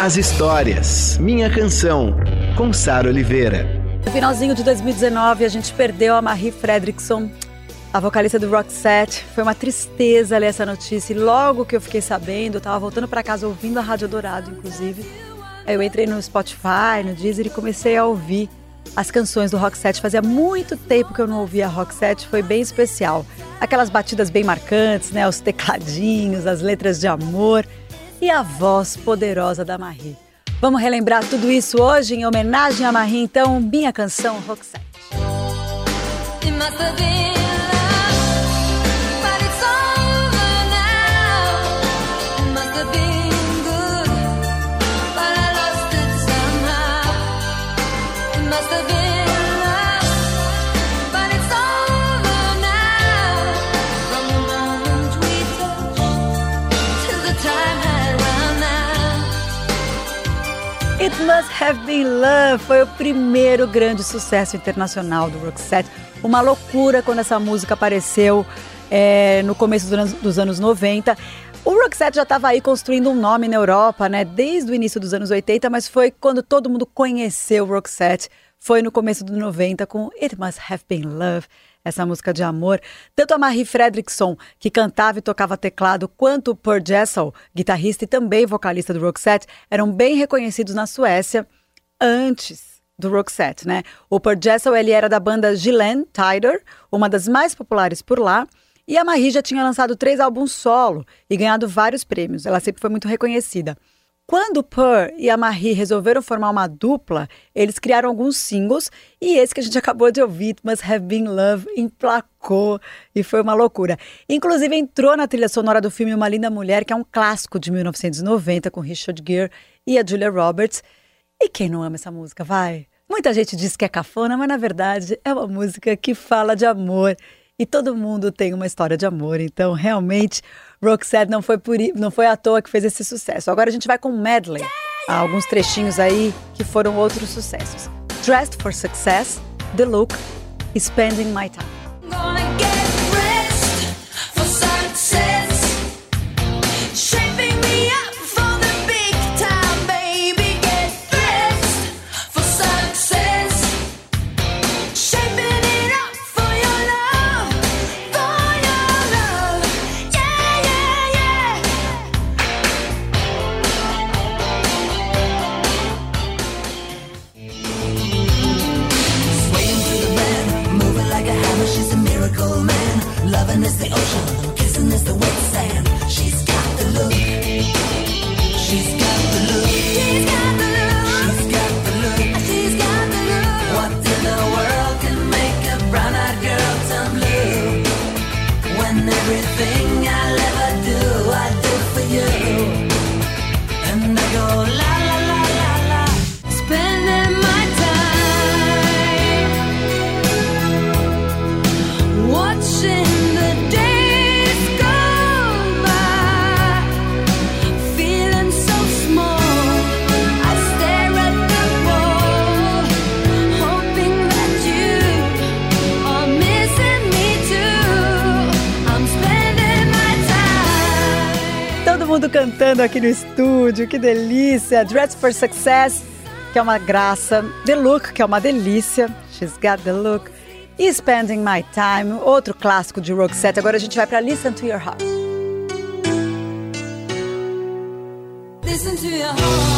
as histórias. Minha canção, com Sara Oliveira. No finalzinho de 2019, a gente perdeu a Marie Fredriksson, a vocalista do Roxette. Foi uma tristeza ler essa notícia. E logo que eu fiquei sabendo, eu tava voltando para casa ouvindo a Rádio Dourado, inclusive. Aí eu entrei no Spotify, no Deezer e comecei a ouvir as canções do Roxette. Fazia muito tempo que eu não ouvia Roxette, foi bem especial. Aquelas batidas bem marcantes, né? Os tecladinhos, as letras de amor e a voz poderosa da Marie. Vamos relembrar tudo isso hoje em homenagem a Marie, então, minha canção Roxette. It Must Have Been Love foi o primeiro grande sucesso internacional do Roxette. Uma loucura quando essa música apareceu é, no começo dos anos 90. O Roxette já estava aí construindo um nome na Europa, né? Desde o início dos anos 80, mas foi quando todo mundo conheceu o Roxette. Foi no começo dos 90 com It Must Have Been Love essa música de amor. Tanto a Marie Fredriksson, que cantava e tocava teclado, quanto o Per Jessel, guitarrista e também vocalista do Roxette, eram bem reconhecidos na Suécia antes do Roxette, né? O Per Jessel, ele era da banda Gillen Tider, uma das mais populares por lá, e a Marie já tinha lançado três álbuns solo e ganhado vários prêmios. Ela sempre foi muito reconhecida. Quando Purr e a Marie resolveram formar uma dupla, eles criaram alguns singles e esse que a gente acabou de ouvir, Must Have Been Love, emplacou e foi uma loucura. Inclusive entrou na trilha sonora do filme Uma Linda Mulher, que é um clássico de 1990 com Richard Gere e a Julia Roberts. E quem não ama essa música, vai? Muita gente diz que é cafona, mas na verdade é uma música que fala de amor e todo mundo tem uma história de amor. Então, realmente, Roxette não foi, por, não foi à toa que fez esse sucesso. Agora a gente vai com medley. Há alguns trechinhos aí que foram outros sucessos. Dressed for Success, The Look, Spending My Time. Cantando aqui no estúdio, que delícia! Dress for Success, que é uma graça. The Look, que é uma delícia. She's got the look. E Spending My Time, outro clássico de Roxette. Agora a gente vai para Listen to Your Heart. Listen to your heart.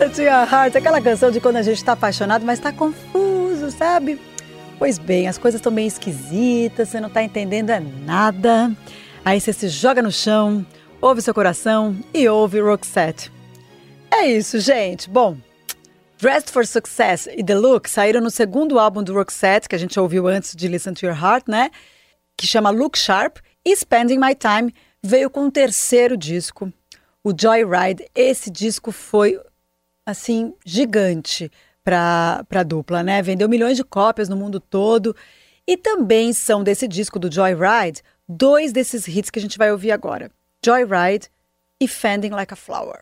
Your Heart, aquela canção de quando a gente está apaixonado, mas está confuso, sabe? Pois bem, as coisas estão bem esquisitas, você não está entendendo é nada. Aí você se joga no chão, ouve seu coração e ouve Roxette. É isso, gente. Bom, Dressed for Success e The Look saíram no segundo álbum do Roxette, que a gente ouviu antes de Listen to Your Heart, né? Que chama Look Sharp. E Spending My Time veio com um terceiro disco, o Joyride. Esse disco foi, assim, gigante para a dupla, né? Vendeu milhões de cópias no mundo todo. E também são desse disco do Joyride dois desses hits que a gente vai ouvir agora: Joyride e Fending Like a Flower.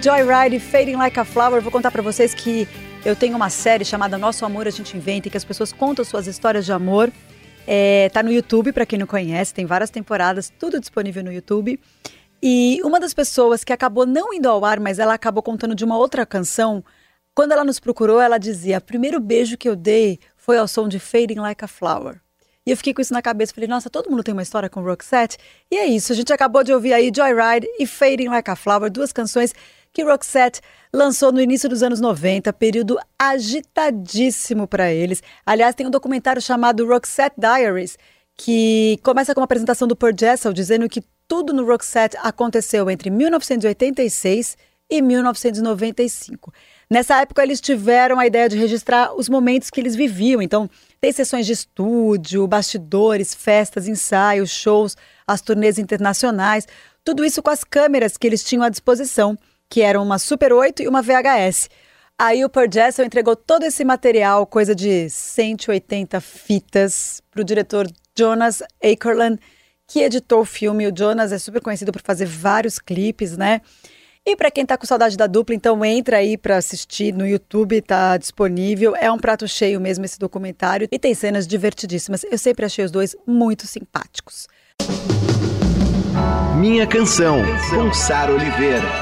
Joyride Fading Like a Flower. Vou contar para vocês que eu tenho uma série chamada Nosso Amor a gente inventa, em que as pessoas contam suas histórias de amor. É, tá no YouTube, para quem não conhece, tem várias temporadas, tudo disponível no YouTube. E uma das pessoas que acabou não indo ao ar, mas ela acabou contando de uma outra canção, quando ela nos procurou, ela dizia: primeiro beijo que eu dei foi ao som de Fading Like a Flower. E eu fiquei com isso na cabeça. Falei, nossa, todo mundo tem uma história com Roxette. E é isso, a gente acabou de ouvir aí Joyride e Fading Like a Flower, duas canções que Roxette lançou no início dos anos 90, período agitadíssimo para eles. Aliás, tem um documentário chamado Roxette Diaries, que começa com uma apresentação do Pearl Jessel dizendo que tudo no Roxette aconteceu entre 1986 e 1995. Nessa época, eles tiveram a ideia de registrar os momentos que eles viviam. Então, tem sessões de estúdio, bastidores, festas, ensaios, shows, as turnês internacionais. Tudo isso com as câmeras que eles tinham à disposição, que eram uma Super 8 e uma VHS. Aí o Pearl Jessel entregou todo esse material, coisa de 180 fitas, para o diretor Jonas Akerland, que editou o filme. O Jonas é super conhecido por fazer vários clipes, né? E para quem tá com saudade da dupla, então entra aí para assistir no YouTube, tá disponível. É um prato cheio mesmo esse documentário e tem cenas divertidíssimas. Eu sempre achei os dois muito simpáticos. Minha canção, com Sara Oliveira.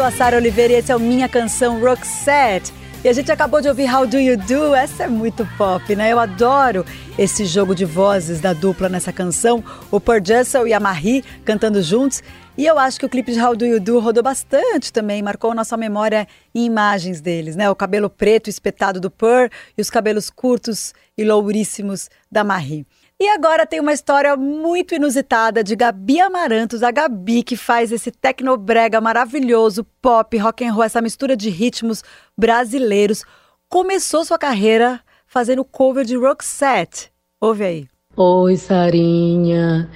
sou a Sara Oliveira e esse é o Minha Canção Roxette. E a gente acabou de ouvir How Do You Do? Essa é muito pop, né? Eu adoro esse jogo de vozes da dupla nessa canção. O Pearl Jessel e a Marie cantando juntos. E eu acho que o clipe de How Do You Do rodou bastante também, marcou nossa memória em imagens deles, né? O cabelo preto espetado do Pearl e os cabelos curtos e louríssimos da Marie. E agora tem uma história muito inusitada de Gabi Amarantos, a Gabi que faz esse tecnobrega maravilhoso, pop, rock and roll, essa mistura de ritmos brasileiros. Começou sua carreira fazendo cover de Roxette. Ouve aí. Oi, Sarinha.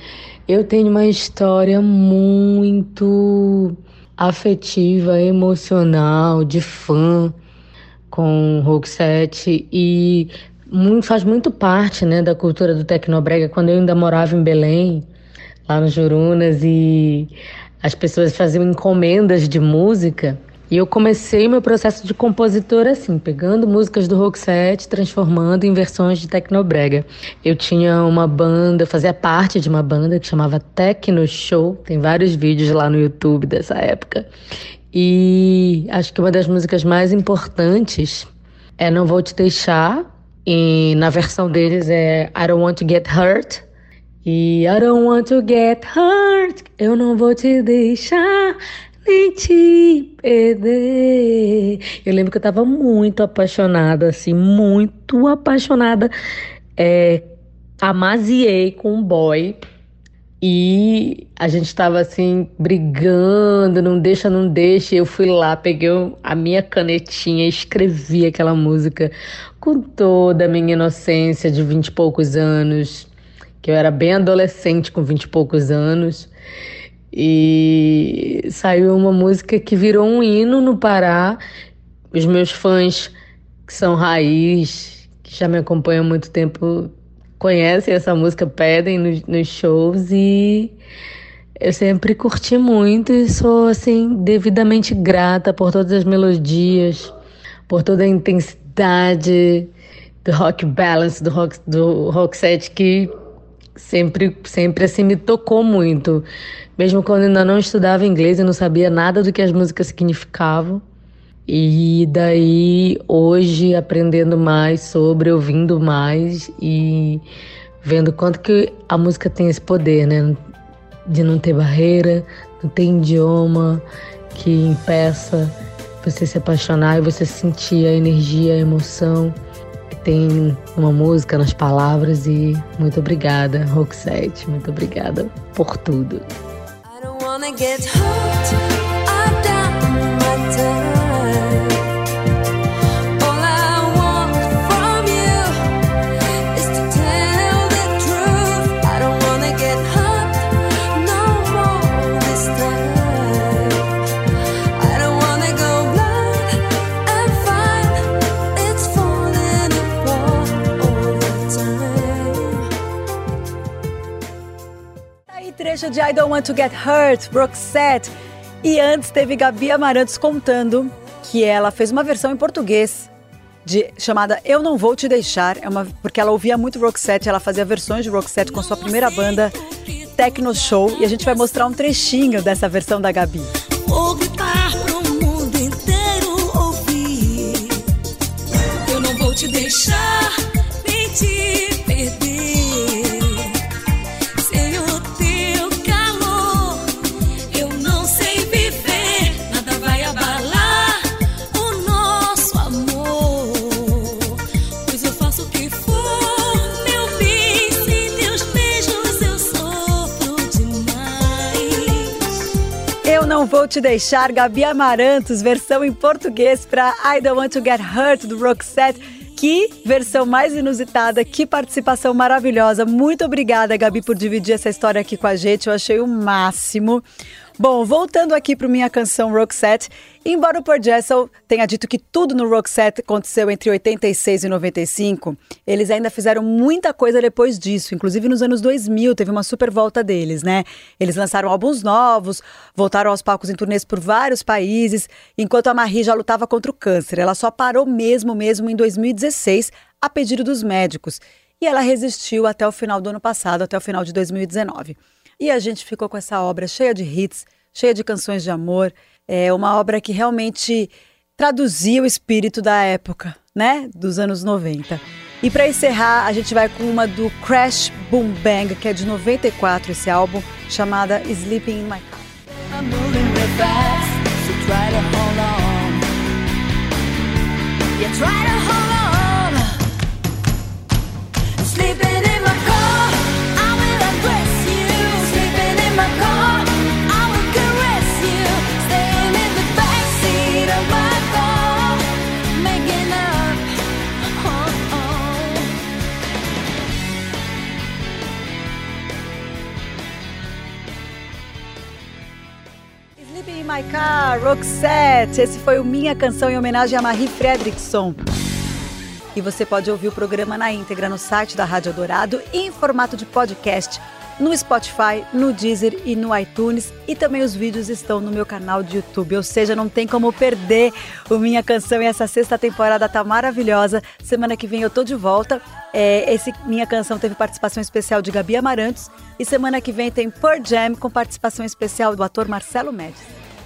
Eu tenho uma história muito afetiva, emocional, de fã com Roxette e muito, faz muito parte né, da cultura do Tecnobrega. Quando eu ainda morava em Belém, lá no Jurunas, e as pessoas faziam encomendas de música, e eu comecei meu processo de compositor assim, pegando músicas do rock set, transformando em versões de Tecnobrega. Eu tinha uma banda, fazia parte de uma banda que chamava Tecno Show, tem vários vídeos lá no YouTube dessa época. E acho que uma das músicas mais importantes é Não Vou Te Deixar, e na versão deles é I Don't Want to Get Hurt. E I don't want to get hurt. Eu não vou te deixar. nem te perder. Eu lembro que eu tava muito apaixonada, assim, muito apaixonada. É, amaziei com um boy e a gente estava assim, brigando, não deixa, não deixa. Eu fui lá, peguei a minha canetinha escrevi aquela música com toda a minha inocência de vinte e poucos anos, que eu era bem adolescente com vinte e poucos anos. E saiu uma música que virou um hino no Pará. Os meus fãs, que são raiz, que já me acompanham há muito tempo, conhecem essa música, pedem nos, nos shows e eu sempre curti muito e sou assim devidamente grata por todas as melodias, por toda a intensidade do rock balance, do rock do rock set que sempre sempre assim me tocou muito. Mesmo quando ainda não estudava inglês, eu não sabia nada do que as músicas significavam. E daí, hoje, aprendendo mais sobre, ouvindo mais e vendo quanto que a música tem esse poder, né? De não ter barreira, não ter idioma que impeça você se apaixonar e você sentir a energia, a emoção que tem uma música nas palavras. E muito obrigada, Roxette, muito obrigada por tudo. wanna get hurt. Trecho de I Don't Want to Get Hurt, Roxette. E antes teve Gabi Amarantos contando que ela fez uma versão em português de, chamada Eu Não Vou Te Deixar, é uma, porque ela ouvia muito Roxette, ela fazia versões de Roxette com sua primeira banda, Techno Show, e a gente vai mostrar um trechinho dessa versão da Gabi. Vou Te Deixar, Gabi Amarantos, versão em português para I Don't Want to Get Hurt, do Roxette. Que versão mais inusitada, que participação maravilhosa. Muito obrigada, Gabi, por dividir essa história aqui com a gente. Eu achei o máximo. Bom, voltando aqui para minha canção Roxette, embora o Paul Jessel tenha dito que tudo no Roxette aconteceu entre 86 e 95, eles ainda fizeram muita coisa depois disso, inclusive nos anos 2000 teve uma super volta deles, né? Eles lançaram álbuns novos, voltaram aos palcos em turnês por vários países, enquanto a Marie já lutava contra o câncer. Ela só parou mesmo mesmo em 2016 a pedido dos médicos, e ela resistiu até o final do ano passado, até o final de 2019. E a gente ficou com essa obra cheia de hits, cheia de canções de amor. É uma obra que realmente traduzia o espírito da época, né? Dos anos 90. E para encerrar, a gente vai com uma do Crash Boom Bang, que é de 94 esse álbum, chamada Sleeping in My Car. Roxette. Esse foi o Minha Canção em homenagem a Marie Fredriksson. E você pode ouvir o programa na íntegra no site da Rádio Dourado em formato de podcast no Spotify, no Deezer e no iTunes. E também os vídeos estão no meu canal de YouTube. Ou seja, não tem como perder o Minha Canção. E essa sexta temporada tá maravilhosa. Semana que vem eu tô de volta. É, esse Minha Canção teve participação especial de Gabi Amarantos. E semana que vem tem Pearl Jam com participação especial do ator Marcelo Médici.